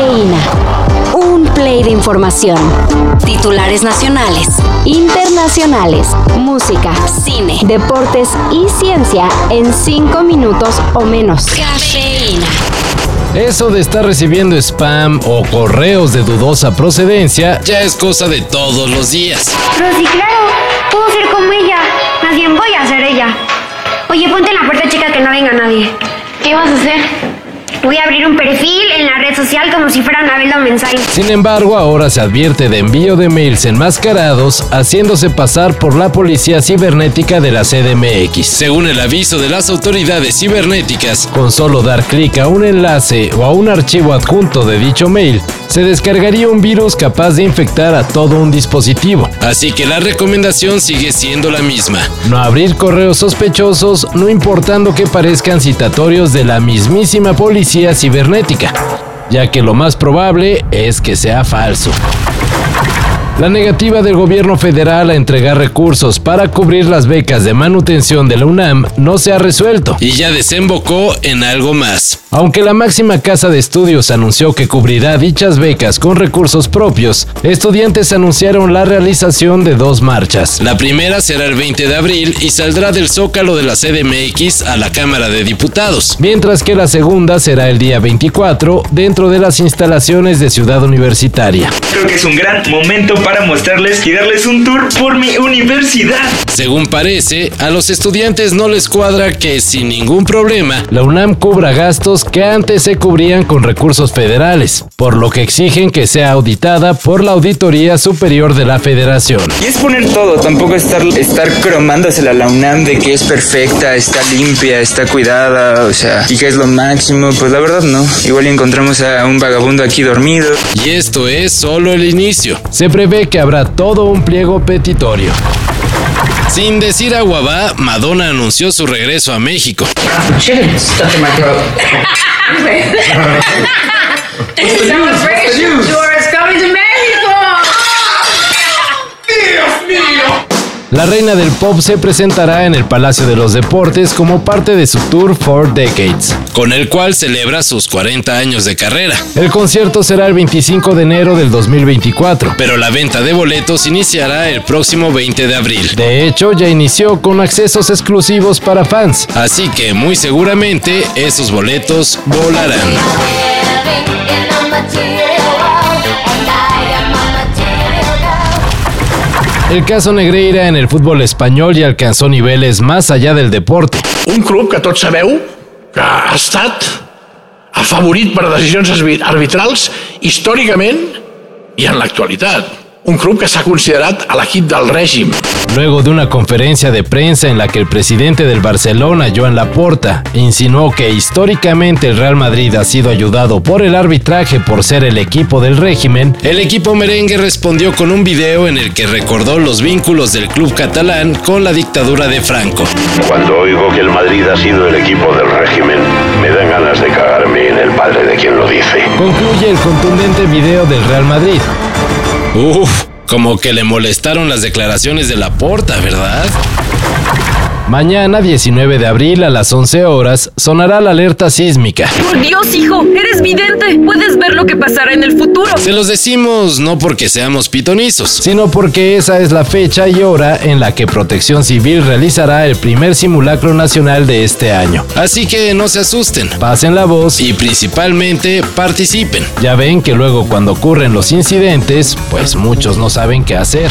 Cafeína. Un play de información. Titulares nacionales, internacionales, música, cine, deportes y ciencia en cinco minutos o menos. Cafeína. Eso de estar recibiendo spam o correos de dudosa procedencia ya es cosa de todos los días. Pero sí, claro, puedo ser como ella. Más bien voy a ser ella. Oye, ponte en la puerta chica que no venga nadie. ¿Qué vas a hacer? Voy a abrir un perfil en la red social como si fuera una vela mensaje. Sin embargo, ahora se advierte de envío de mails enmascarados haciéndose pasar por la policía cibernética de la CDMX. Según el aviso de las autoridades cibernéticas, con solo dar clic a un enlace o a un archivo adjunto de dicho mail, se descargaría un virus capaz de infectar a todo un dispositivo. Así que la recomendación sigue siendo la misma. No abrir correos sospechosos, no importando que parezcan citatorios de la mismísima policía cibernética, ya que lo más probable es que sea falso. La negativa del gobierno federal a entregar recursos para cubrir las becas de manutención de la UNAM no se ha resuelto y ya desembocó en algo más. Aunque la máxima casa de estudios anunció que cubrirá dichas becas con recursos propios, estudiantes anunciaron la realización de dos marchas. La primera será el 20 de abril y saldrá del zócalo de la CDMX a la Cámara de Diputados, mientras que la segunda será el día 24 dentro de las instalaciones de Ciudad Universitaria. Creo que es un gran momento para mostrarles y darles un tour por mi universidad. Según parece, a los estudiantes no les cuadra que sin ningún problema la UNAM cubra gastos que antes se cubrían con recursos federales, por lo que exigen que sea auditada por la Auditoría Superior de la Federación. Y es poner todo, tampoco estar, estar cromándosela a la UNAM de que es perfecta, está limpia, está cuidada, o sea, y que es lo máximo. Pues la verdad no. Igual encontramos a un vagabundo aquí dormido. Y esto es solo el inicio. Se prevé que habrá todo un pliego petitorio. Sin decir agua va, Madonna anunció su regreso a México. La reina del pop se presentará en el Palacio de los Deportes como parte de su tour Four Decades, con el cual celebra sus 40 años de carrera. El concierto será el 25 de enero del 2024, pero la venta de boletos iniciará el próximo 20 de abril. De hecho, ya inició con accesos exclusivos para fans, así que muy seguramente esos boletos volarán. El caso Negreira en el fútbol español ya alcanzó niveles más allá del deporte. Un club que tots sabeu que ha estat afavorit per decisions arbi- arbitrals històricament i en l'actualitat. Un club que s'ha considerat a l'equip del règim. Luego de una conferencia de prensa en la que el presidente del Barcelona, Joan Laporta, insinuó que históricamente el Real Madrid ha sido ayudado por el arbitraje por ser el equipo del régimen, el equipo merengue respondió con un video en el que recordó los vínculos del club catalán con la dictadura de Franco. Cuando oigo que el Madrid ha sido el equipo del régimen, me dan ganas de cagarme en el padre de quien lo dice. Concluye el contundente video del Real Madrid. Uf, como que le molestaron las declaraciones de Laporta, ¿verdad? Mañana, 19 de abril a las 11 horas, sonará la alerta sísmica. Por Dios, hijo, eres vidente. Puedes ver lo que pasará en el futuro. Se los decimos no porque seamos pitonizos, sino porque esa es la fecha y hora en la que Protección Civil realizará el primer simulacro nacional de este año. Así que no se asusten, pasen la voz y principalmente participen. Ya ven que luego cuando ocurren los incidentes, pues muchos no saben qué hacer.